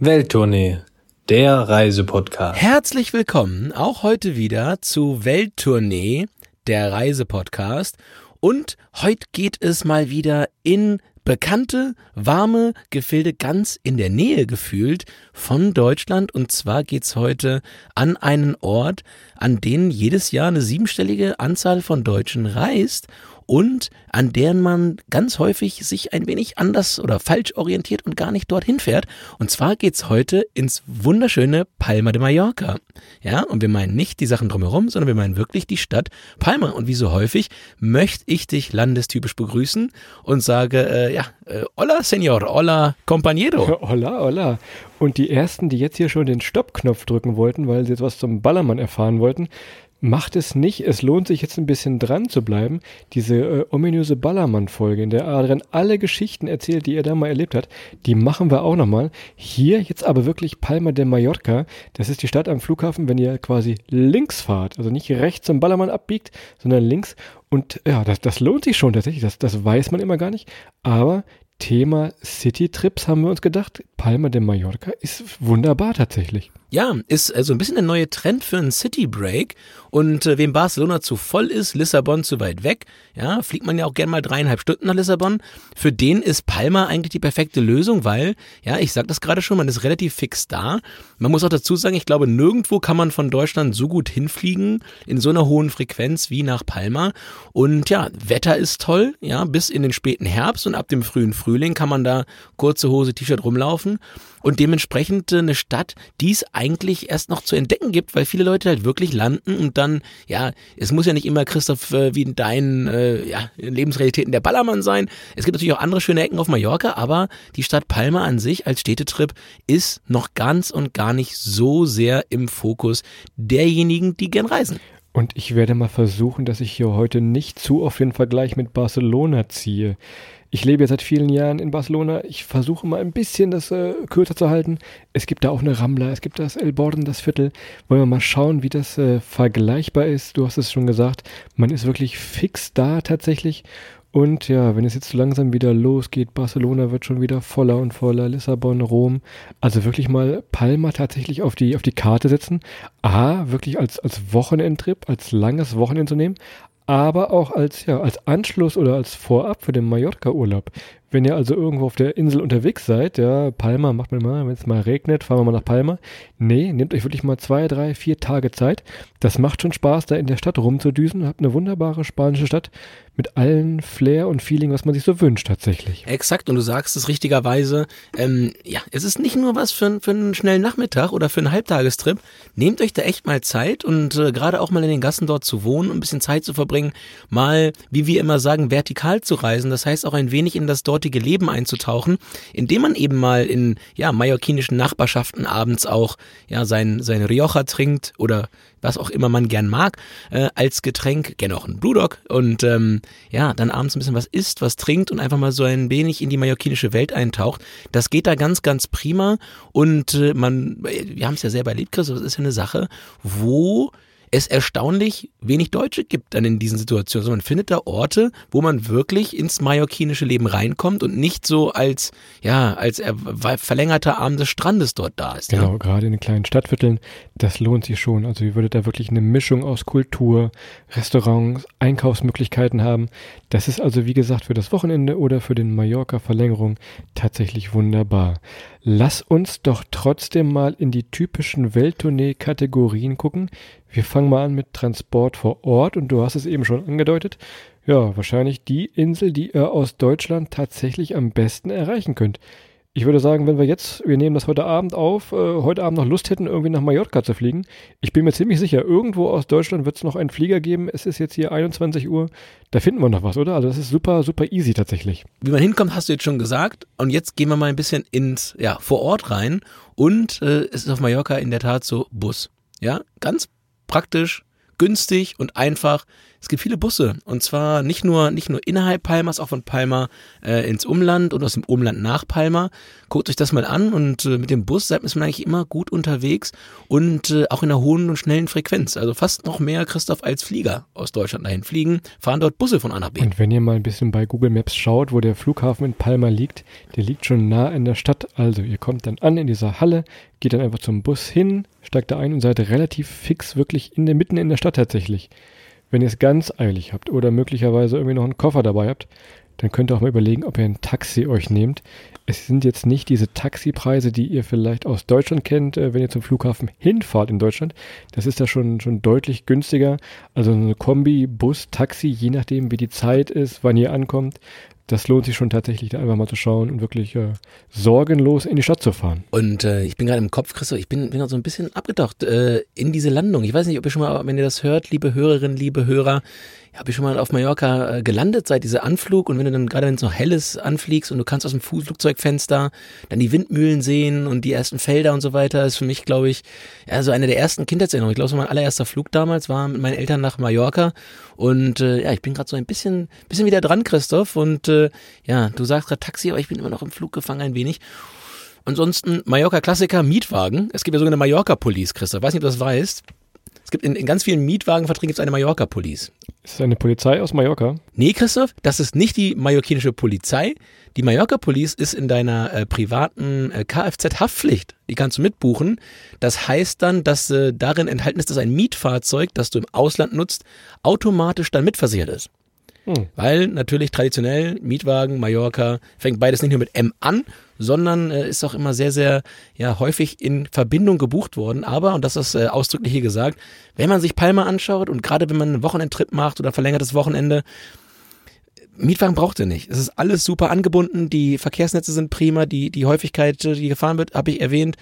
Welttournee, der Reisepodcast. Herzlich willkommen auch heute wieder zu Welttournee, der Reisepodcast. Und heute geht es mal wieder in bekannte, warme Gefilde ganz in der Nähe gefühlt von Deutschland. Und zwar geht's heute an einen Ort, an den jedes Jahr eine siebenstellige Anzahl von Deutschen reist und an deren man ganz häufig sich ein wenig anders oder falsch orientiert und gar nicht dorthin fährt. Und zwar geht's heute ins wunderschöne Palma de Mallorca. Ja, und wir meinen nicht die Sachen drumherum, sondern wir meinen wirklich die Stadt Palma. Und wie so häufig möchte ich dich landestypisch begrüßen und sage, äh, ja, äh, hola, Senor, hola, compañero. Hola, hola. Und die ersten, die jetzt hier schon den Stoppknopf drücken wollten, weil sie jetzt was zum Ballermann erfahren wollten, Macht es nicht. Es lohnt sich jetzt ein bisschen dran zu bleiben. Diese äh, ominöse Ballermann-Folge, in der Adrian alle Geschichten erzählt, die er da mal erlebt hat, die machen wir auch nochmal. Hier jetzt aber wirklich Palma de Mallorca. Das ist die Stadt am Flughafen, wenn ihr quasi links fahrt. Also nicht rechts zum Ballermann abbiegt, sondern links. Und ja, das, das lohnt sich schon tatsächlich. Das, das weiß man immer gar nicht. Aber Thema City-Trips haben wir uns gedacht, Palma de Mallorca ist wunderbar tatsächlich. Ja, ist also ein bisschen der neue Trend für einen City Break. Und äh, wem Barcelona zu voll ist, Lissabon zu weit weg, ja, fliegt man ja auch gerne mal dreieinhalb Stunden nach Lissabon. Für den ist Palma eigentlich die perfekte Lösung, weil, ja, ich sag das gerade schon, man ist relativ fix da. Man muss auch dazu sagen, ich glaube, nirgendwo kann man von Deutschland so gut hinfliegen, in so einer hohen Frequenz wie nach Palma. Und ja, Wetter ist toll, ja, bis in den späten Herbst und ab dem frühen Frühling kann man da kurze Hose, T-Shirt rumlaufen und dementsprechend äh, eine Stadt, die es eigentlich erst noch zu entdecken gibt, weil viele Leute halt wirklich landen und dann, ja, es muss ja nicht immer Christoph äh, wie in deinen äh, ja, Lebensrealitäten der Ballermann sein. Es gibt natürlich auch andere schöne Ecken auf Mallorca, aber die Stadt Palma an sich als Städtetrip ist noch ganz und gar nicht so sehr im Fokus derjenigen, die gern reisen. Und ich werde mal versuchen, dass ich hier heute nicht zu oft den Vergleich mit Barcelona ziehe. Ich lebe jetzt seit vielen Jahren in Barcelona. Ich versuche mal ein bisschen das äh, kürzer zu halten. Es gibt da auch eine Rambla, es gibt das El Borden, das Viertel. Wollen wir mal schauen, wie das äh, vergleichbar ist. Du hast es schon gesagt, man ist wirklich fix da tatsächlich. Und ja, wenn es jetzt so langsam wieder losgeht, Barcelona wird schon wieder voller und voller, Lissabon, Rom. Also wirklich mal Palma tatsächlich auf die, auf die Karte setzen. A, wirklich als, als Wochenendtrip, als langes Wochenende zu nehmen aber auch als, ja, als Anschluss oder als Vorab für den Mallorca-Urlaub. Wenn ihr also irgendwo auf der Insel unterwegs seid, ja, Palma macht man immer, wenn es mal regnet, fahren wir mal nach Palma. Nee, nehmt euch wirklich mal zwei, drei, vier Tage Zeit. Das macht schon Spaß, da in der Stadt rumzudüsen. Habt eine wunderbare spanische Stadt mit allen Flair und Feeling, was man sich so wünscht tatsächlich. Exakt, und du sagst es richtigerweise, ähm, ja, es ist nicht nur was für, für einen schnellen Nachmittag oder für einen Halbtagestrip. Nehmt euch da echt mal Zeit und äh, gerade auch mal in den Gassen dort zu wohnen, ein bisschen Zeit zu verbringen, mal, wie wir immer sagen, vertikal zu reisen. Das heißt auch ein wenig in das dort dortige Leben einzutauchen, indem man eben mal in ja mallorquinischen Nachbarschaften abends auch ja sein sein Rioja trinkt oder was auch immer man gern mag äh, als Getränk, gerne auch ein Brewdog und ähm, ja dann abends ein bisschen was isst, was trinkt und einfach mal so ein wenig in die mallorquinische Welt eintaucht. Das geht da ganz ganz prima und äh, man wir haben es ja selber erlebt, Chris, das ist ja eine Sache, wo es erstaunlich wenig Deutsche gibt dann in diesen Situationen. Also man findet da Orte, wo man wirklich ins mallorquinische Leben reinkommt und nicht so als, ja, als verlängerter Arm des Strandes dort da ist. Genau, ja. gerade in den kleinen Stadtvierteln, das lohnt sich schon. Also ihr würdet da wirklich eine Mischung aus Kultur, Restaurants, Einkaufsmöglichkeiten haben. Das ist also, wie gesagt, für das Wochenende oder für den Mallorca-Verlängerung tatsächlich wunderbar. Lass uns doch trotzdem mal in die typischen Welttournee-Kategorien gucken. Wir fangen mal an mit Transport vor Ort und du hast es eben schon angedeutet. Ja, wahrscheinlich die Insel, die ihr aus Deutschland tatsächlich am besten erreichen könnt. Ich würde sagen, wenn wir jetzt, wir nehmen das heute Abend auf, äh, heute Abend noch Lust hätten, irgendwie nach Mallorca zu fliegen. Ich bin mir ziemlich sicher, irgendwo aus Deutschland wird es noch einen Flieger geben. Es ist jetzt hier 21 Uhr. Da finden wir noch was, oder? Also das ist super, super easy tatsächlich. Wie man hinkommt, hast du jetzt schon gesagt. Und jetzt gehen wir mal ein bisschen ins, ja, vor Ort rein. Und äh, es ist auf Mallorca in der Tat so Bus. Ja, ganz praktisch, günstig und einfach Es gibt viele Busse und zwar nicht nur nicht nur innerhalb Palmas, auch von Palma äh, ins Umland und aus dem Umland nach Palma. Guckt euch das mal an und äh, mit dem Bus seid man eigentlich immer gut unterwegs und äh, auch in einer hohen und schnellen Frequenz. Also fast noch mehr, Christoph, als Flieger aus Deutschland dahin fliegen, fahren dort Busse von A nach B. Und wenn ihr mal ein bisschen bei Google Maps schaut, wo der Flughafen in Palma liegt, der liegt schon nah in der Stadt. Also ihr kommt dann an in dieser Halle, geht dann einfach zum Bus hin, steigt da ein und seid relativ fix wirklich in der mitten in der Stadt tatsächlich. Wenn ihr es ganz eilig habt oder möglicherweise irgendwie noch einen Koffer dabei habt, dann könnt ihr auch mal überlegen, ob ihr ein Taxi euch nehmt. Es sind jetzt nicht diese Taxipreise, die ihr vielleicht aus Deutschland kennt, äh, wenn ihr zum Flughafen hinfahrt in Deutschland. Das ist da schon, schon deutlich günstiger. Also eine Kombi, Bus, Taxi, je nachdem, wie die Zeit ist, wann ihr ankommt, das lohnt sich schon tatsächlich, da einfach mal zu schauen und wirklich äh, sorgenlos in die Stadt zu fahren. Und äh, ich bin gerade im Kopf, Christoph, ich bin, bin gerade so ein bisschen abgetaucht äh, in diese Landung. Ich weiß nicht, ob ihr schon mal, wenn ihr das hört, liebe Hörerinnen, liebe Hörer, habe ich schon mal auf Mallorca äh, gelandet seit dieser Anflug und wenn du dann gerade wenn es noch hell ist anfliegst und du kannst aus dem Flugzeugfenster dann die Windmühlen sehen und die ersten Felder und so weiter, ist für mich glaube ich ja so eine der ersten Kindheitserinnerungen. Ich glaube, so mein allererster Flug damals war mit meinen Eltern nach Mallorca und äh, ja, ich bin gerade so ein bisschen bisschen wieder dran, Christoph und äh, ja, du sagst gerade Taxi, aber ich bin immer noch im Flug gefangen ein wenig. Ansonsten Mallorca Klassiker Mietwagen. Es gibt ja sogenannte Mallorca Police, Christoph. Weiß nicht, ob du das weißt. Es gibt in, in ganz vielen Mietwagenverträgen gibt es eine Mallorca Police. Ist das eine Polizei aus Mallorca? Nee, Christoph, das ist nicht die mallorquinische Polizei. Die Mallorca Police ist in deiner äh, privaten äh, Kfz-Haftpflicht. Die kannst du mitbuchen. Das heißt dann, dass äh, darin enthalten ist, dass ein Mietfahrzeug, das du im Ausland nutzt, automatisch dann mitversichert ist. Hm. Weil natürlich traditionell Mietwagen, Mallorca, fängt beides nicht nur mit M an, sondern äh, ist auch immer sehr, sehr ja, häufig in Verbindung gebucht worden. Aber, und das ist äh, ausdrücklich hier gesagt, wenn man sich Palma anschaut und gerade wenn man einen Wochenendtrip macht oder verlängertes Wochenende, Mietwagen braucht ihr nicht. Es ist alles super angebunden, die Verkehrsnetze sind prima, die, die Häufigkeit, die gefahren wird, habe ich erwähnt.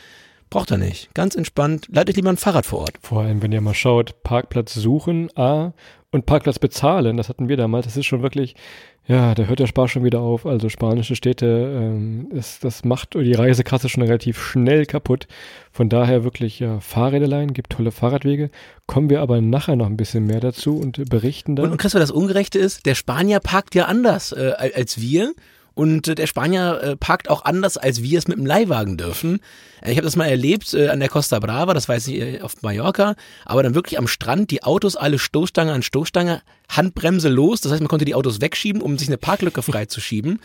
Braucht er nicht. Ganz entspannt. Leitet lieber ein Fahrrad vor Ort. Vor allem, wenn ihr mal schaut, Parkplatz suchen, A, und Parkplatz bezahlen, das hatten wir damals, das ist schon wirklich, ja, da hört der Spaß schon wieder auf. Also spanische Städte, ähm, das, das macht die Reisekasse schon relativ schnell kaputt. Von daher wirklich ja, Fahrräderlein, gibt tolle Fahrradwege. Kommen wir aber nachher noch ein bisschen mehr dazu und berichten dann. Und, und Christopher, das Ungerechte ist, der Spanier parkt ja anders äh, als wir. Und äh, der Spanier äh, parkt auch anders, als wir es mit dem Leihwagen dürfen. Äh, ich habe das mal erlebt an der Costa Brava, das weiß ich auf Mallorca, aber dann wirklich am Strand die Autos alle Stoßstange an Stoßstange, Handbremse los. Das heißt, man konnte die Autos wegschieben, um sich eine Parklücke freizuschieben.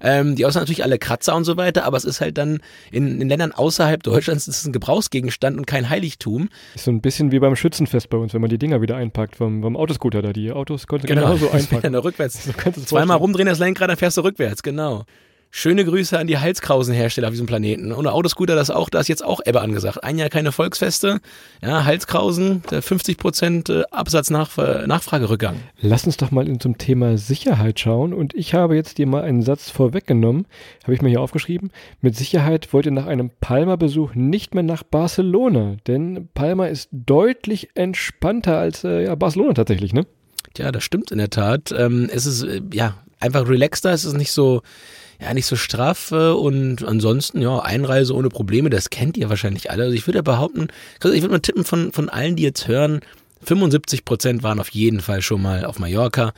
Ähm, die Autos natürlich alle Kratzer und so weiter, aber es ist halt dann in, in Ländern außerhalb Deutschlands ist es ein Gebrauchsgegenstand und kein Heiligtum. Ist so ein bisschen wie beim Schützenfest bei uns, wenn man die Dinger wieder einpackt vom, vom Autoscooter da. Die Autos konnte genau. genauso einpacken. Ja, rückwärts. So Zweimal rumdrehen das Lenkrad, dann fährst du rückwärts, genau. Schöne Grüße an die Halskrausenhersteller auf diesem Planeten. Und Autoscooter, das auch, da ist jetzt auch Ebbe angesagt. Ein Jahr keine Volksfeste. Ja, Halskrausen, 50 Prozent äh, Absatznachfragerückgang. Lass uns doch mal zum Thema Sicherheit schauen. Und ich habe jetzt dir mal einen Satz vorweggenommen. Habe ich mir hier aufgeschrieben. Mit Sicherheit wollt ihr nach einem Palma-Besuch nicht mehr nach Barcelona. Denn Palma ist deutlich entspannter als äh, ja, Barcelona tatsächlich, ne? Ja, das stimmt in der Tat. Ähm, es ist, äh, ja, einfach relaxter. Es ist nicht so, ja, nicht so straff und ansonsten, ja, Einreise ohne Probleme, das kennt ihr wahrscheinlich alle. Also ich würde ja behaupten, ich würde mal tippen von, von allen, die jetzt hören, 75 Prozent waren auf jeden Fall schon mal auf Mallorca.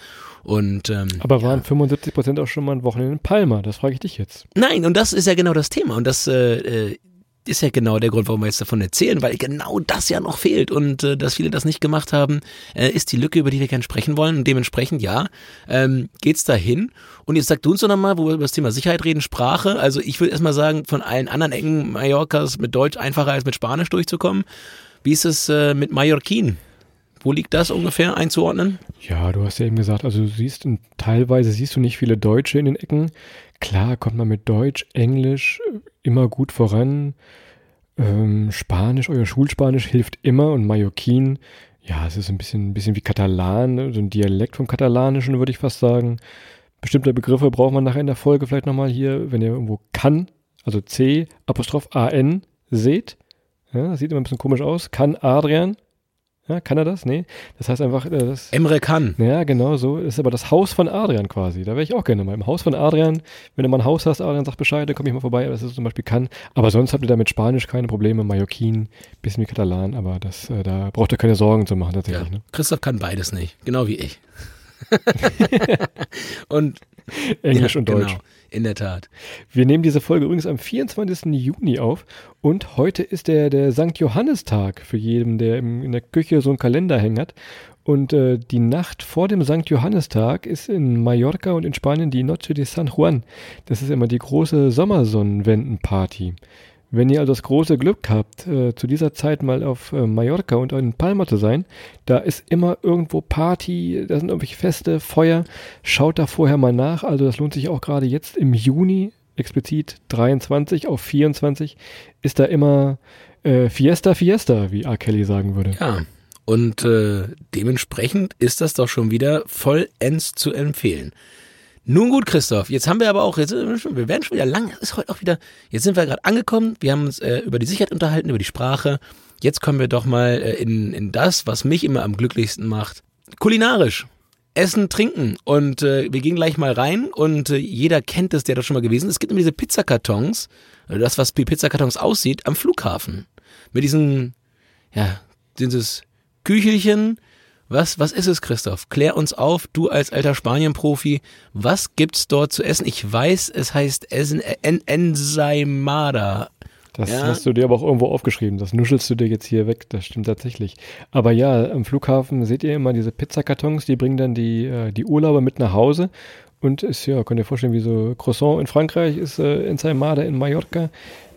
Und, ähm, Aber waren ja. 75 Prozent auch schon mal ein Wochenende in Palma? Das frage ich dich jetzt. Nein, und das ist ja genau das Thema. Und das äh, äh ist ja genau der Grund, warum wir jetzt davon erzählen, weil genau das ja noch fehlt und äh, dass viele das nicht gemacht haben, äh, ist die Lücke, über die wir gerne sprechen wollen. Und dementsprechend, ja, ähm, geht's dahin. Und jetzt sagt du uns doch nochmal, wo wir über das Thema Sicherheit reden, Sprache. Also ich würde erstmal sagen, von allen anderen Ecken Mallorcas mit Deutsch einfacher als mit Spanisch durchzukommen. Wie ist es äh, mit Mallorquin? Wo liegt das ungefähr einzuordnen? Ja, du hast ja eben gesagt, also du siehst, teilweise siehst du nicht viele Deutsche in den Ecken. Klar kommt man mit Deutsch, Englisch äh, immer gut voran. Ähm, Spanisch, euer Schulspanisch hilft immer und Mallorquin, ja, es ist ein bisschen, ein bisschen wie Katalan, so ein Dialekt vom Katalanischen, würde ich fast sagen. Bestimmte Begriffe braucht man nachher in der Folge vielleicht nochmal hier, wenn ihr irgendwo kann, also C, Apostroph A-N seht. Ja, das sieht immer ein bisschen komisch aus. Kann Adrian. Ja, kann er das? Nee. Das heißt einfach, äh, das. Emre kann. Ja, genau so. Das ist aber das Haus von Adrian quasi. Da wäre ich auch gerne mal. Im Haus von Adrian, wenn du mal ein Haus hast, Adrian sagt Bescheid, dann komme ich mal vorbei. Das ist zum Beispiel kann. Aber sonst habt ihr da mit Spanisch keine Probleme. Mallorquin, bisschen wie Katalan, aber das, äh, da braucht ihr keine Sorgen zu machen tatsächlich. Ja. Ne? Christoph kann beides nicht. Genau wie ich. und Englisch ja, und Deutsch. Genau, in der Tat. Wir nehmen diese Folge übrigens am 24. Juni auf und heute ist der, der St. Johannistag für jeden, der im, in der Küche so einen Kalender hängen hat. Und äh, die Nacht vor dem St. Johannistag ist in Mallorca und in Spanien die Noche de San Juan. Das ist immer die große Sommersonnenwendenparty. Wenn ihr also das große Glück habt, äh, zu dieser Zeit mal auf äh, Mallorca und in Palma zu sein, da ist immer irgendwo Party, da sind irgendwelche Feste, Feuer. Schaut da vorher mal nach. Also das lohnt sich auch gerade jetzt im Juni, explizit 23 auf 24, ist da immer äh, Fiesta, Fiesta, wie R. Kelly sagen würde. Ja. Und äh, dementsprechend ist das doch schon wieder vollends zu empfehlen. Nun gut, Christoph, jetzt haben wir aber auch, jetzt, wir werden schon wieder lang, ist heute auch wieder, jetzt sind wir gerade angekommen, wir haben uns äh, über die Sicherheit unterhalten, über die Sprache. Jetzt kommen wir doch mal äh, in, in das, was mich immer am glücklichsten macht. Kulinarisch. Essen, trinken. Und äh, wir gehen gleich mal rein und äh, jeder kennt es, der da schon mal gewesen ist. Es gibt immer diese Pizzakartons, oder das, was wie Pizzakartons aussieht, am Flughafen. Mit diesen, ja, dieses Küchelchen, was, was ist es, Christoph? Klär uns auf, du als alter Spanien-Profi. Was gibt's dort zu essen? Ich weiß, es heißt Essen, en, Ensaimada. Das Ja. hast du dir aber auch irgendwo aufgeschrieben. Das nuschelst du dir jetzt hier weg. Das stimmt tatsächlich. Aber ja, am Flughafen seht ihr immer diese Pizzakartons, die bringen dann die, äh, die Urlauber mit nach Hause. Und ist, ja, könnt ihr vorstellen, wie so Croissant in Frankreich ist äh, Ensaimada in Mallorca.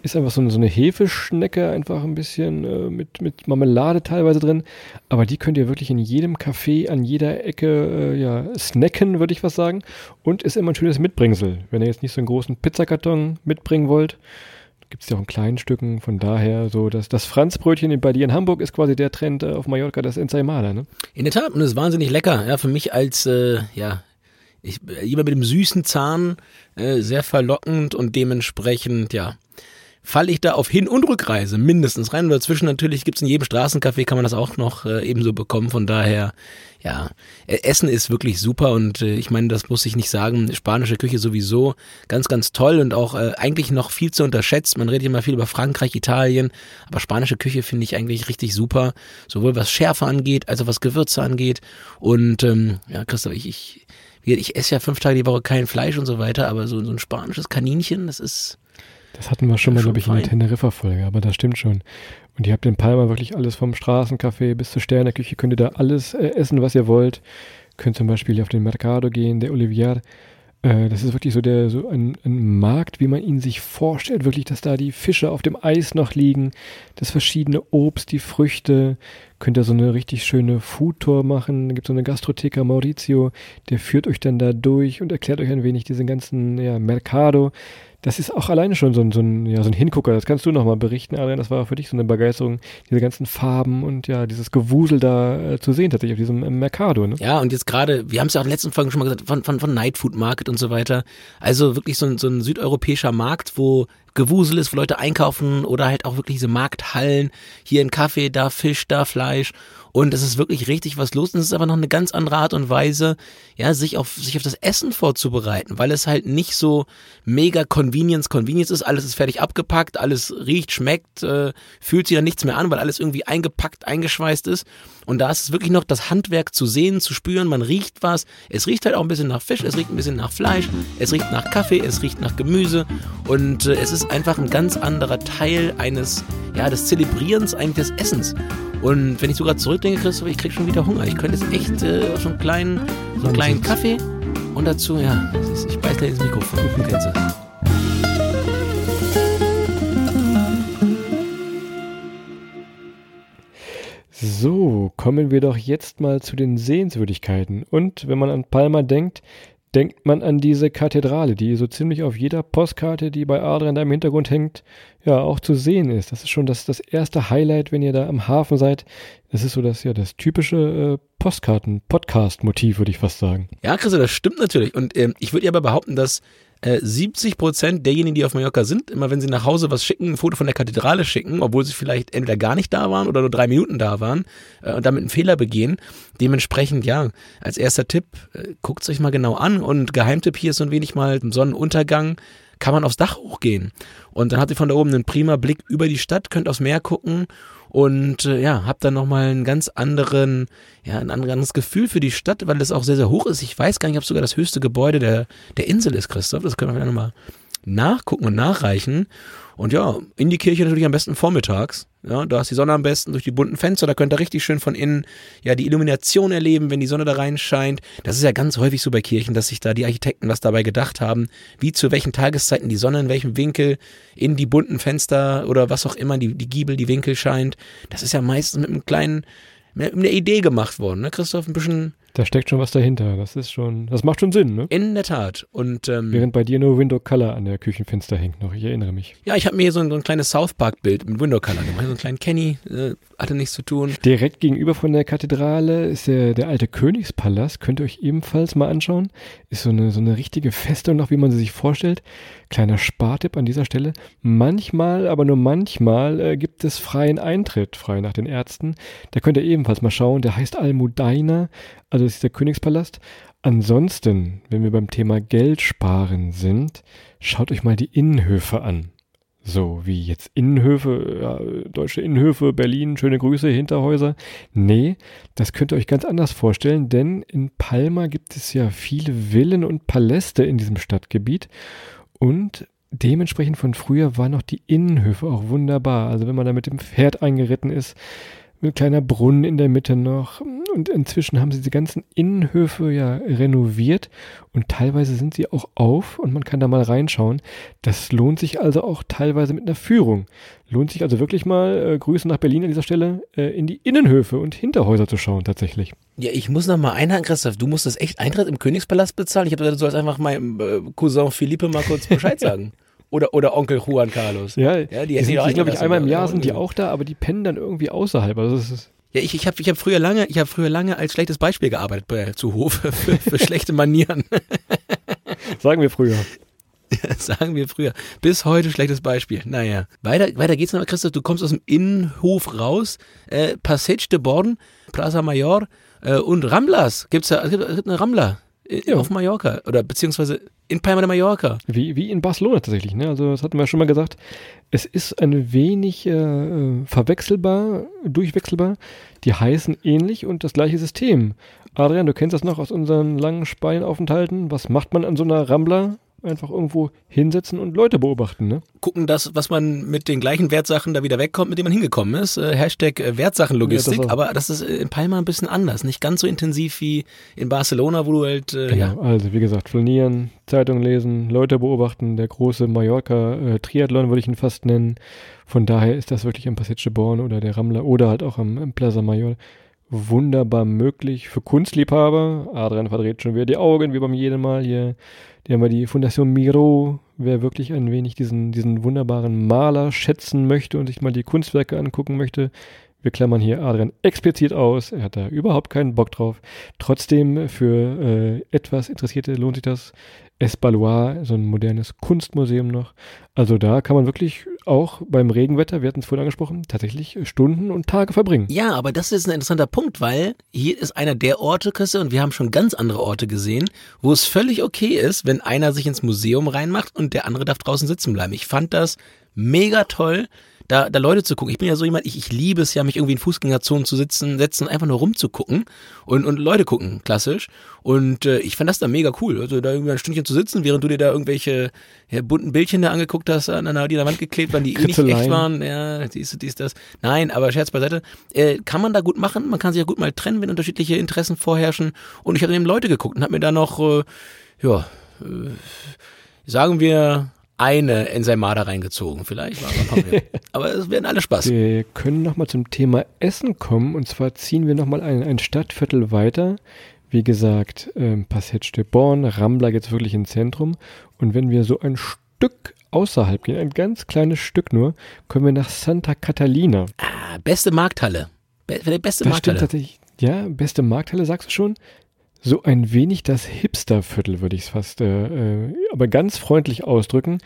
Ist einfach so, eine- so eine Hefeschnecke, einfach ein bisschen äh, mit, mit Marmelade teilweise drin. Aber die könnt ihr wirklich in jedem Café, an jeder Ecke, äh, ja, snacken, würde ich was sagen. Und ist immer ein schönes Mitbringsel. Wenn ihr jetzt nicht so einen großen Pizzakarton mitbringen wollt, gibt es ja auch in kleinen Stücken. Von daher so, dass das Franzbrötchen bei dir in Hamburg ist quasi der Trend äh, auf Mallorca, das Ensaimada, ne? In der Tat, und es ist wahnsinnig lecker. Ja, für mich als, äh, ja, ich, jemand mit dem süßen Zahn, äh, sehr verlockend und dementsprechend, ja, falle ich da auf Hin- und Rückreise mindestens rein. Und dazwischen natürlich gibt's in jedem Straßencafé, kann man das auch noch äh, ebenso bekommen. Von daher, ja, äh, Essen ist wirklich super und äh, ich meine, das muss ich nicht sagen. Spanische Küche sowieso ganz, ganz toll und auch äh, eigentlich noch viel zu unterschätzt. Man redet immer viel über Frankreich, Italien, aber spanische Küche finde ich eigentlich richtig super, sowohl was Schärfe angeht, als auch was Gewürze angeht. Und ähm, ja, Christoph, ich, ich, ich esse ja fünf Tage die Woche kein Fleisch und so weiter, aber so, so ein spanisches Kaninchen, das ist Das hatten wir schon mal, glaube ich, in der fein. Teneriffa-Folge, aber das stimmt schon. Und ihr habt in Palma wirklich alles vom Straßencafé bis zur Sterneküche, könnt ihr da alles äh, essen, was ihr wollt. Könnt zum Beispiel auf den Mercado gehen, der Olivier. Äh, das ist wirklich so der so ein, ein Markt, wie man ihn sich vorstellt. Wirklich, dass da die Fische auf dem Eis noch liegen, das verschiedene Obst, die Früchte. Könnt ihr so eine richtig schöne Foodtour machen. Da gibt es so eine Gastrotheka Maurizio, der führt euch dann da durch und erklärt euch ein wenig diesen ganzen ja, Mercado. Das ist auch alleine schon so ein, so ein, ja, so ein Hingucker. Das kannst du nochmal berichten, Adrian. Das war für dich so eine Begeisterung, diese ganzen Farben und ja, dieses Gewusel da äh, zu sehen, tatsächlich auf diesem äh, Mercado. Ne? Ja, und jetzt gerade, wir haben es ja auch in den letzten Folgen schon mal gesagt, von, von, von Night Food Market und so weiter. Also wirklich so ein, so ein südeuropäischer Markt, wo Gewusel ist, wo Leute einkaufen oder halt auch wirklich diese Markthallen. Hier ein Kaffee, da Fisch, da Fleisch. Und es ist wirklich richtig was los. Und es ist aber noch eine ganz andere Art und Weise, ja, sich auf, sich auf das Essen vorzubereiten, weil es halt nicht so mega Convenience, Convenience ist. Alles ist fertig abgepackt, alles riecht, schmeckt, äh, fühlt sich dann nichts mehr an, weil alles irgendwie eingepackt, eingeschweißt ist. Und da ist es wirklich noch das Handwerk zu sehen, zu spüren. Man riecht was. Es riecht halt auch ein bisschen nach Fisch, es riecht ein bisschen nach Fleisch, es riecht nach Kaffee, es riecht nach Gemüse. Und äh, es ist einfach ein ganz anderer Teil eines, ja, des Zelebrierens eigentlich des Essens. Und wenn ich so gerade zurückdenke, Christoph, ich krieg schon wieder Hunger. Ich könnte jetzt echt äh, so einen kleinen, einen kleinen Kaffee und dazu, ja, ist, ich beiß gleich ins Mikrofon. Kennst du? So, kommen wir doch jetzt mal zu den Sehenswürdigkeiten. Und wenn man an Palma denkt, denkt man an diese Kathedrale, die so ziemlich auf jeder Postkarte, die bei Adrian da im Hintergrund hängt, ja auch zu sehen ist. Das ist schon das, das erste Highlight, wenn ihr da am Hafen seid. Das ist so das, ja, das typische äh, Postkarten-Podcast-Motiv, würde ich fast sagen. Ja, Christoph, das stimmt natürlich. Und ähm, ich würde ja aber behaupten, dass äh, 70 Prozent derjenigen, die auf Mallorca sind, immer wenn sie nach Hause was schicken, ein Foto von der Kathedrale schicken, obwohl sie vielleicht entweder gar nicht da waren oder nur drei Minuten da waren äh, und damit einen Fehler begehen. Dementsprechend, ja, als erster Tipp, äh, guckt euch mal genau an und Geheimtipp hier ist so ein wenig mal Sonnenuntergang kann man aufs Dach hochgehen. Und dann habt ihr von da oben einen prima Blick über die Stadt, könnt aufs Meer gucken und äh, ja, habt dann nochmal einen ganz anderen, ja, ein anderes Gefühl für die Stadt, weil es auch sehr, sehr hoch ist. Ich weiß gar nicht, ob es sogar das höchste Gebäude der, der Insel ist, Christoph. Das können wir vielleicht nochmal nachgucken und nachreichen. Und ja, in die Kirche natürlich am besten vormittags. Ja, da ist die Sonne am besten durch die bunten Fenster, da könnt ihr richtig schön von innen ja die Illumination erleben, wenn die Sonne da reinscheint. Das ist ja ganz häufig so bei Kirchen, dass sich da die Architekten was dabei gedacht haben, wie zu welchen Tageszeiten die Sonne in welchem Winkel in die bunten Fenster oder was auch immer, die, die Giebel, die Winkel scheint. Das ist ja meistens mit einem kleinen, mit einer Idee gemacht worden, ne, Christoph? Ein bisschen da steckt schon was dahinter. Das ist schon, das macht schon Sinn, ne? In der Tat. Und ähm, während bei dir nur Window Color an der Küchenfenster hängt noch. Ich erinnere mich. Ja, ich habe mir hier so ein, so ein kleines South Park Bild mit Window Color gemacht. So einen kleinen Kenny äh, hatte nichts zu tun. Direkt gegenüber von der Kathedrale ist der, der alte Königspalast. Könnt ihr euch ebenfalls mal anschauen. Ist so eine so eine richtige Festung noch, wie man sie sich vorstellt. Kleiner Spartipp an dieser Stelle. Manchmal, aber nur manchmal äh, gibt es freien Eintritt, frei nach den Ärzten. Da könnt ihr ebenfalls mal schauen. Der heißt Almudaina. Also das ist der Königspalast. Ansonsten, wenn wir beim Thema Geld sparen sind, schaut euch mal die Innenhöfe an. So wie jetzt Innenhöfe, ja, deutsche Innenhöfe, Berlin, schöne Grüße, Hinterhäuser. Nee, das könnt ihr euch ganz anders vorstellen, denn in Palma gibt es ja viele Villen und Paläste in diesem Stadtgebiet und dementsprechend von früher waren auch die Innenhöfe auch wunderbar. Also wenn man da mit dem Pferd eingeritten ist, ein kleiner Brunnen in der Mitte noch. Und inzwischen haben sie die ganzen Innenhöfe ja renoviert und teilweise sind sie auch auf und man kann da mal reinschauen. Das lohnt sich also auch teilweise mit einer Führung. Lohnt sich also wirklich mal, äh, Grüße nach Berlin an dieser Stelle, äh, in die Innenhöfe und Hinterhäuser zu schauen tatsächlich. Ja, ich muss noch mal einhaken, Christoph. Du musstest echt Eintritt im Königspalast bezahlen. Ich habe gesagt, du sollst einfach meinem äh, Cousin Philippe mal kurz Bescheid sagen. Oder, oder Onkel Juan Carlos. Ja, ja die, die, die glaube ich, einmal im Jahr sind die auch da, aber die pennen dann irgendwie außerhalb. Also das ist ja, ich, ich habe ich hab früher lange, ich habe früher lange als schlechtes Beispiel gearbeitet bei, zu Hof für, für schlechte Manieren. Sagen wir früher. sagen wir früher. Bis heute schlechtes Beispiel. Naja. Weiter, weiter geht's noch, Christoph. Du kommst aus dem Innenhof raus. Äh, Passage de Born, Plaza Mayor äh, und Ramblas. Gibt's da, es gibt, es gibt eine Rambla ja. auf Mallorca oder beziehungsweise in Palma de Mallorca. Wie, wie in Barcelona tatsächlich, ne? Also das hatten wir schon mal gesagt. Es ist ein wenig äh, verwechselbar, durchwechselbar. Die heißen ähnlich und das gleiche System. Adrian, du kennst das noch aus unseren langen Spanienaufenthalten. Was macht man an so einer Rambla? Einfach irgendwo hinsetzen und Leute beobachten. Ne? Gucken, dass, was man mit den gleichen Wertsachen da wieder wegkommt, mit denen man hingekommen ist. Äh, Hashtag äh, Wertsachenlogistik. Ja, das aber das ist in Palma ein bisschen anders. Nicht ganz so intensiv wie in Barcelona, wo du halt. Äh, genau, ja. also wie gesagt, flanieren, Zeitung lesen, Leute beobachten. Der große Mallorca-Triathlon äh, würde ich ihn fast nennen. Von daher ist das wirklich am Passage Born oder der Ramla oder halt auch am, am Plaza Mayor wunderbar möglich für Kunstliebhaber. Adrian verdreht schon wieder die Augen, wie beim jeden Mal hier. Die haben wir die Fondation Miro, wer wirklich ein wenig diesen, diesen wunderbaren Maler schätzen möchte und sich mal die Kunstwerke angucken möchte. Wir klammern hier Adrian explizit aus. Er hat da überhaupt keinen Bock drauf. Trotzdem für äh, etwas Interessierte lohnt sich das. Espaloir, so ein modernes Kunstmuseum noch. Also da kann man wirklich auch beim Regenwetter, wir hatten es vorhin angesprochen, tatsächlich Stunden und Tage verbringen. Ja, aber das ist ein interessanter Punkt, weil hier ist einer der Orte, Christe, und wir haben schon ganz andere Orte gesehen, wo es völlig okay ist, wenn einer sich ins Museum reinmacht und der andere darf draußen sitzen bleiben. Ich fand das mega toll, da, da Leute zu gucken. Ich bin ja so jemand, ich, ich liebe es ja, mich irgendwie in Fußgängerzonen zu sitzen, setzen und einfach nur rumzugucken und, und Leute gucken, klassisch. Und äh, ich fand das da mega cool. Also da irgendwie ein Stündchen zu sitzen, während du dir da irgendwelche ja, bunten Bildchen da angeguckt hast, an einer, die an der Wand geklebt waren, die eh nicht echt waren. Ja, dies, dies, das. Nein, aber Scherz beiseite. Äh, kann man da gut machen. Man kann sich ja gut mal trennen, wenn unterschiedliche Interessen vorherrschen. Und ich habe eben Leute geguckt und habe mir da noch, äh, ja, äh, sagen wir, eine Ensaimada reingezogen. Vielleicht Aber es werden alle Spaß. Wir können nochmal zum Thema Essen kommen. Und zwar ziehen wir nochmal ein, ein Stadtviertel weiter. Wie gesagt, ähm, Passage de Born, Rambla jetzt wirklich ins Zentrum. Und wenn wir so ein Stück außerhalb gehen, ein ganz kleines Stück nur, kommen wir nach Santa Catalina. Ah, beste Markthalle. Be beste das Markthalle. Stimmt tatsächlich. Ja, beste Markthalle, sagst du schon? So ein wenig das Hipsterviertel, würde ich es fast, äh, äh, aber ganz freundlich ausdrücken.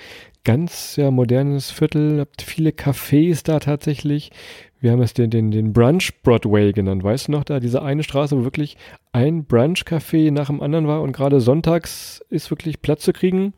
Ganz ja, modernes Viertel, habt viele Cafés da tatsächlich. Wir haben es den, den, den Brunch Broadway genannt. Weißt du noch, da diese eine Straße, wo wirklich ein Brunch-Café nach dem anderen war und gerade sonntags ist wirklich Platz zu kriegen.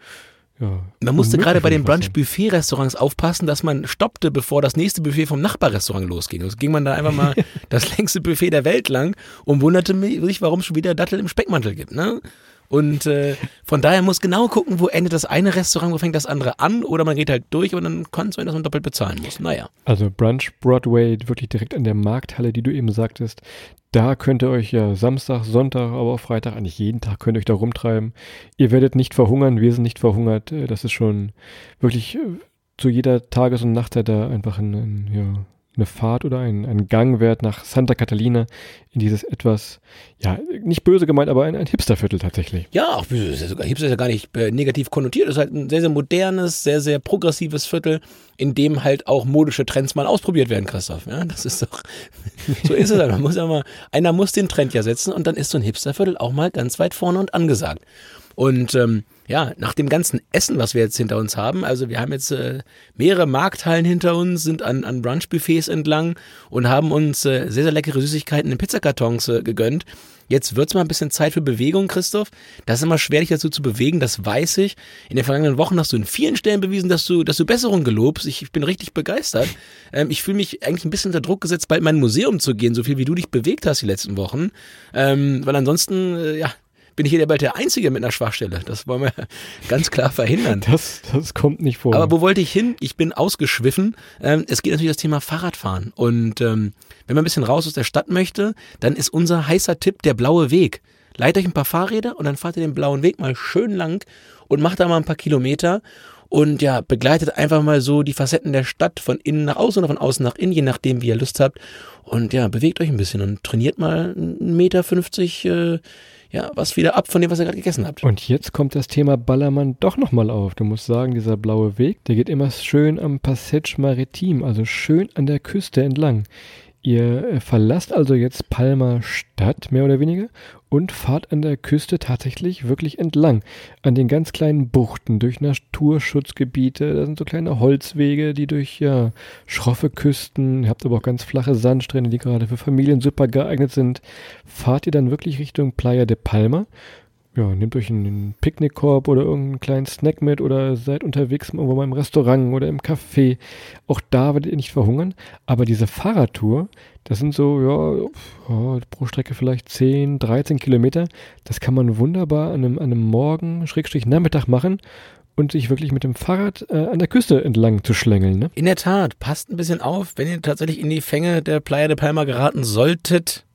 Ja, man musste gerade bei den Brunch-Buffet-Restaurants aufpassen, dass man stoppte, bevor das nächste Buffet vom Nachbarrestaurant losging. Also ging man da einfach mal das längste Buffet der Welt lang und wunderte sich, warum es schon wieder Dattel im Speckmantel gibt. Ne? Und äh, von daher muss genau gucken, wo endet das eine Restaurant, wo fängt das andere an, oder man geht halt durch und dann kann es sein, dass man doppelt bezahlen muss. Naja. Also Brunch Broadway, wirklich direkt an der Markthalle, die du eben sagtest, da könnt ihr euch ja Samstag, Sonntag, aber auch Freitag, eigentlich jeden Tag könnt ihr euch da rumtreiben. Ihr werdet nicht verhungern, wir sind nicht verhungert. Äh, das ist schon wirklich äh, zu jeder Tages- und Nachtzeit da einfach ein, ein ja, eine Fahrt oder ein, ein Gang wert nach Santa Catalina in dieses etwas, ja, nicht böse gemeint, aber ein, ein Hipsterviertel tatsächlich. Ja, auch Hipster ist ja gar nicht äh, negativ konnotiert. Es ist halt ein sehr, sehr modernes, sehr, sehr progressives Viertel, in dem halt auch modische Trends mal ausprobiert werden, Christoph. Ja, das ist doch, so ist es halt. Man muss ja mal, einer muss den Trend ja setzen und dann ist so ein Hipsterviertel auch mal ganz weit vorne und angesagt. Und ähm, ja, nach dem ganzen Essen, was wir jetzt hinter uns haben, also wir haben jetzt äh, mehrere Markthallen hinter uns, sind an, an Brunchbuffets entlang und haben uns äh, sehr, sehr leckere Süßigkeiten in Pizzakartons äh, gegönnt. Jetzt wird's mal ein bisschen Zeit für Bewegung, Christoph. Das ist immer schwer, dich dazu zu bewegen, das weiß ich. In den vergangenen Wochen hast du in vielen Stellen bewiesen, dass du, dass du Besserung gelobst. Ich, ich bin richtig begeistert. Ähm, ich fühle mich eigentlich ein bisschen unter Druck gesetzt, bald in mein Museum zu gehen, so viel wie du dich bewegt hast die letzten Wochen. Ähm, weil ansonsten, äh, ja, bin ich hier bald der Einzige mit einer Schwachstelle. Das wollen wir ganz klar verhindern. Das, das kommt nicht vor. Aber wo wollte ich hin? Ich bin ausgeschwiffen. Ähm, es geht natürlich das Thema Fahrradfahren. Und ähm, wenn man ein bisschen raus aus der Stadt möchte, dann ist unser heißer Tipp der blaue Weg. Leitet euch ein paar Fahrräder und dann fahrt ihr den blauen Weg mal schön lang und macht da mal ein paar Kilometer und ja, begleitet einfach mal so die Facetten der Stadt von innen nach außen oder von außen nach innen, je nachdem, wie ihr Lust habt. Und ja, bewegt euch ein bisschen und trainiert mal einen Meter fünfzig äh, ja, was wieder ab von dem, was ihr gerade gegessen habt. Und jetzt kommt das Thema Ballermann doch nochmal auf. Du musst sagen, dieser blaue Weg, der geht immer schön am Passage Maritim, also schön an der Küste entlang. Ihr verlasst also jetzt Palma Stadt, mehr oder weniger, und fahrt an der Küste tatsächlich wirklich entlang. An den ganz kleinen Buchten, durch Naturschutzgebiete, da sind so kleine Holzwege, die durch ja, schroffe Küsten, ihr habt aber auch ganz flache Sandstrände, die gerade für Familien super geeignet sind. Fahrt ihr dann wirklich Richtung Playa de Palma ja, nehmt euch einen Picknickkorb oder irgendeinen kleinen Snack mit oder seid unterwegs irgendwo mal im Restaurant oder im Café. Auch da werdet ihr nicht verhungern. Aber diese Fahrradtour, das sind so, ja, pro Strecke vielleicht 10, 13 Kilometer. Das kann man wunderbar an einem, an einem Morgen, Schrägstrich Nachmittag machen und sich wirklich mit dem Fahrrad äh, an der Küste entlang zu schlängeln. Ne? In der Tat, passt ein bisschen auf, wenn ihr tatsächlich in die Fänge der Playa de Palma geraten solltet.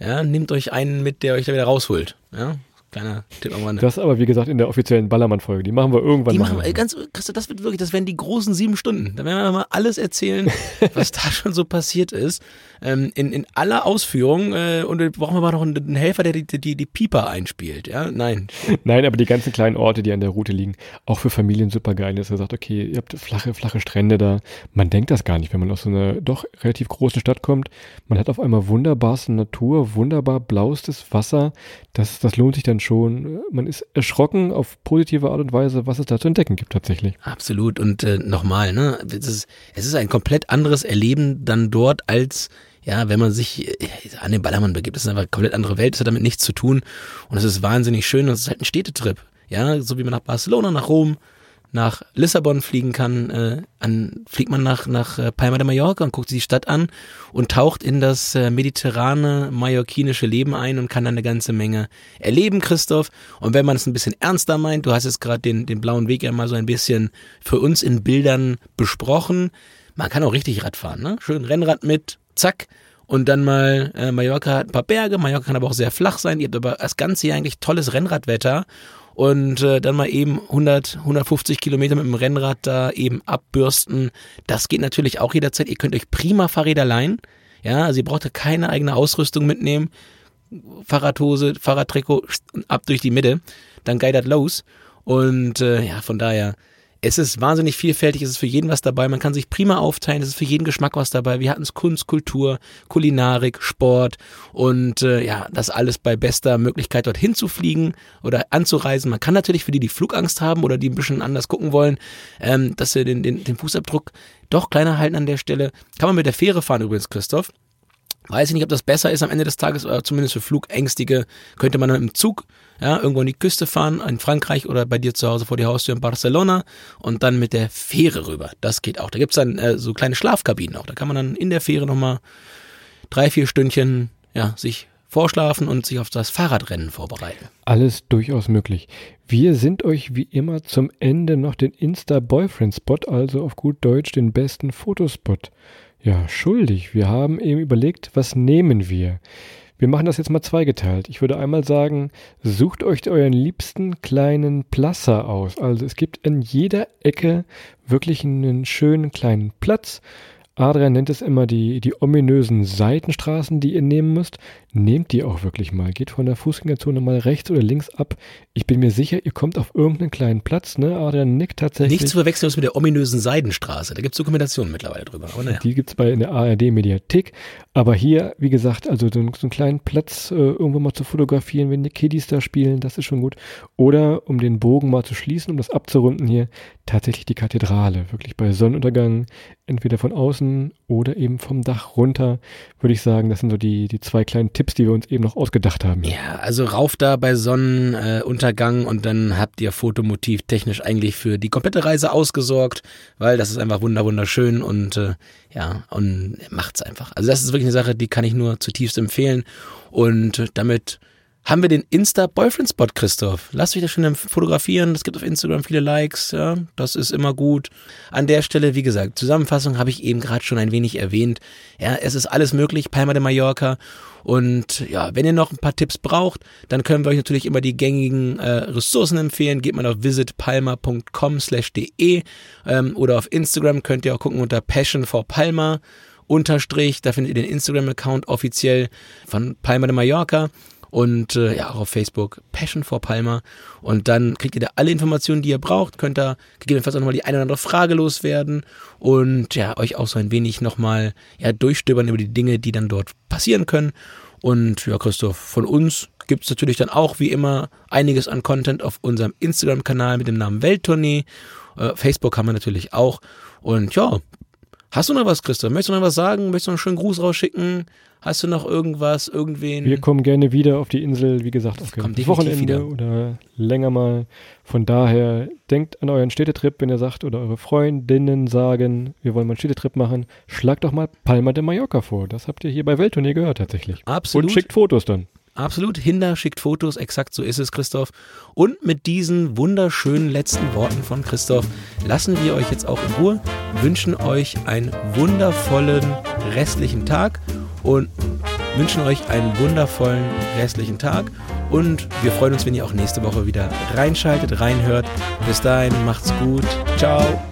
Ja, nehmt euch einen mit, der euch da wieder rausholt. Ja, Kleiner Tipp am Rande. Das aber, wie gesagt, in der offiziellen Ballermann-Folge. Die machen wir irgendwann die machen. Wir, ganz, das wird wirklich, das werden die großen sieben Stunden. Da werden wir mal alles erzählen, was da schon so passiert ist. Ähm, in, in aller Ausführung. Äh, und wir brauchen aber noch einen, einen Helfer, der die, die, die Pieper einspielt. Ja, nein. Nein, aber die ganzen kleinen Orte, die an der Route liegen, auch für Familien super geil ist. Er sagt, okay, ihr habt flache, flache Strände da. Man denkt das gar nicht, wenn man aus so einer doch relativ großen Stadt kommt. Man hat auf einmal wunderbarste Natur, wunderbar blaustes Wasser. Das, das lohnt sich dann schon. Man ist erschrocken auf positive Art und Weise, was es da zu entdecken gibt tatsächlich. Absolut. Und äh, nochmal, ne, es ist, es ist ein komplett anderes Erleben dann dort als ja, wenn man sich äh, an den Ballermann begibt, das ist einfach eine komplett andere Welt, das hat damit nichts zu tun und es ist wahnsinnig schön und es ist halt ein Städtetrip. Ja, so wie man nach Barcelona, nach Rom, nach Lissabon fliegen kann, äh, an, fliegt man nach, nach äh, Palma de Mallorca und guckt sich die Stadt an und taucht in das äh, mediterrane mallorquinische Leben ein und kann dann eine ganze Menge erleben, Christoph. Und wenn man es ein bisschen ernster meint, du hast jetzt gerade den, den blauen Weg ja mal so ein bisschen für uns in Bildern besprochen. Man kann auch richtig Rad fahren, ne? Schön Rennrad mit, zack. Und dann mal, äh, Mallorca hat ein paar Berge, Mallorca kann aber auch sehr flach sein. Ihr habt aber das ganze Jahr eigentlich tolles Rennradwetter und äh, dann mal eben 100, 150 Kilometer mit dem Rennrad da eben abbürsten. Das geht natürlich auch jederzeit. Ihr könnt euch prima Fahrräder leihen. Ja, also ihr braucht ja keine eigene Ausrüstung mitnehmen. Fahrradhose, Fahrradtrikot ab durch die Mitte. Dann geidert los. Und äh, ja, von daher es ist wahnsinnig vielfältig, es ist für jeden was dabei, man kann sich prima aufteilen, es ist für jeden Geschmack was dabei. Wir hatten es Kunst, Kultur, Kulinarik, Sport und äh, ja, das alles bei bester Möglichkeit dorthin zu fliegen oder anzureisen. Man kann natürlich für die, die Flugangst haben oder die ein bisschen anders gucken wollen, ähm, dass sie den, den, den Fußabdruck doch kleiner halten an der Stelle. Kann man mit der Fähre fahren übrigens, Christoph. Weiß ich nicht, ob das besser ist am Ende des Tages, oder zumindest für Flugängstige könnte man mit dem Zug ja, irgendwo an die Küste fahren, in Frankreich oder bei dir zu Hause vor die Haustür in Barcelona und dann mit der Fähre rüber. Das geht auch. Da gibt's dann äh, so kleine Schlafkabinen auch. Da kann man dann in der Fähre nochmal drei, vier Stündchen ja, sich vorschlafen und sich auf das Fahrradrennen vorbereiten. Alles durchaus möglich. Wir sind euch wie immer zum Ende noch den Insta-Boyfriend-Spot, also auf gut Deutsch den besten Fotospot ja, schuldig. Wir haben eben überlegt, was nehmen wir? Wir machen das jetzt mal zweigeteilt. Ich würde einmal sagen, sucht euch euren liebsten kleinen Plasser aus. Also es gibt in jeder Ecke wirklich einen schönen kleinen Platz. Adrian nennt es immer die, die ominösen Seitenstraßen, die ihr nehmen müsst. Nehmt die auch wirklich mal. Geht von der Fußgängerzone mal rechts oder links ab. Ich bin mir sicher, ihr kommt auf irgendeinen kleinen Platz. Ne? Adrian nickt tatsächlich. Nicht zu verwechseln mit der ominösen Seidenstraße. Da gibt es Dokumentationen mittlerweile drüber. Aber naja. Die gibt es bei in der ARD-Mediathek. Aber hier, wie gesagt, also so, so einen kleinen Platz äh, irgendwo mal zu fotografieren, wenn die Kiddies da spielen, das ist schon gut. Oder um den Bogen mal zu schließen, um das abzurunden hier, tatsächlich die Kathedrale. Wirklich bei Sonnenuntergang, entweder von außen oder eben vom Dach runter, würde ich sagen, das sind so die, die zwei kleinen Tipps die wir uns eben noch ausgedacht haben. Ja, also rauf da bei Sonnenuntergang und dann habt ihr Fotomotiv technisch eigentlich für die komplette Reise ausgesorgt, weil das ist einfach wunderschön und äh, ja, und macht's einfach. Also das ist wirklich eine Sache, die kann ich nur zutiefst empfehlen und damit haben wir den Insta-Boyfriend-Spot, Christoph. Lasst euch das schon fotografieren. Es gibt auf Instagram viele Likes, ja. Das ist immer gut. An der Stelle, wie gesagt, Zusammenfassung habe ich eben gerade schon ein wenig erwähnt. Ja, es ist alles möglich, Palma de Mallorca. Und ja, wenn ihr noch ein paar Tipps braucht, dann können wir euch natürlich immer die gängigen äh, Ressourcen empfehlen. Geht mal auf visitpalma.com slash de ähm, oder auf Instagram könnt ihr auch gucken unter Passion for Palma unterstrich. Da findet ihr den Instagram-Account offiziell von Palma de Mallorca und äh, ja auch auf Facebook Passion for Palma und dann kriegt ihr da alle Informationen, die ihr braucht, könnt da gegebenenfalls auch nochmal die eine oder andere Frage loswerden und ja, euch auch so ein wenig nochmal ja, durchstöbern über die Dinge, die dann dort passieren können und ja, Christoph, von uns gibt es natürlich dann auch wie immer einiges an Content auf unserem Instagram-Kanal mit dem Namen Welttournee. Äh, Facebook haben wir natürlich auch. Und ja, hast du noch was, Christoph? Möchtest du noch was sagen? Möchtest du noch einen schönen Gruß rausschicken? Hast du noch irgendwas, irgendwen? Wir kommen gerne wieder auf die Insel, wie gesagt, auf Wochenende wieder. oder länger mal. Von daher denkt an euren Städtetrip, wenn ihr sagt, oder eure Freundinnen sagen, wir wollen mal einen Städtetrip machen, schlagt doch mal Palma de Mallorca vor. Das habt ihr hier bei Welttournee gehört tatsächlich. Absolut. Und schickt Fotos dann. Absolut. Hinder schickt Fotos, exakt so ist es, Christoph. Und mit diesen wunderschönen letzten Worten von Christoph lassen wir euch jetzt auch in Ruhe, wünschen euch einen wundervollen restlichen Tag und wünschen euch einen wundervollen restlichen Tag und wir freuen uns, wenn ihr auch nächste Woche wieder reinschaltet, reinhört. Bis dahin, macht's gut. Ciao.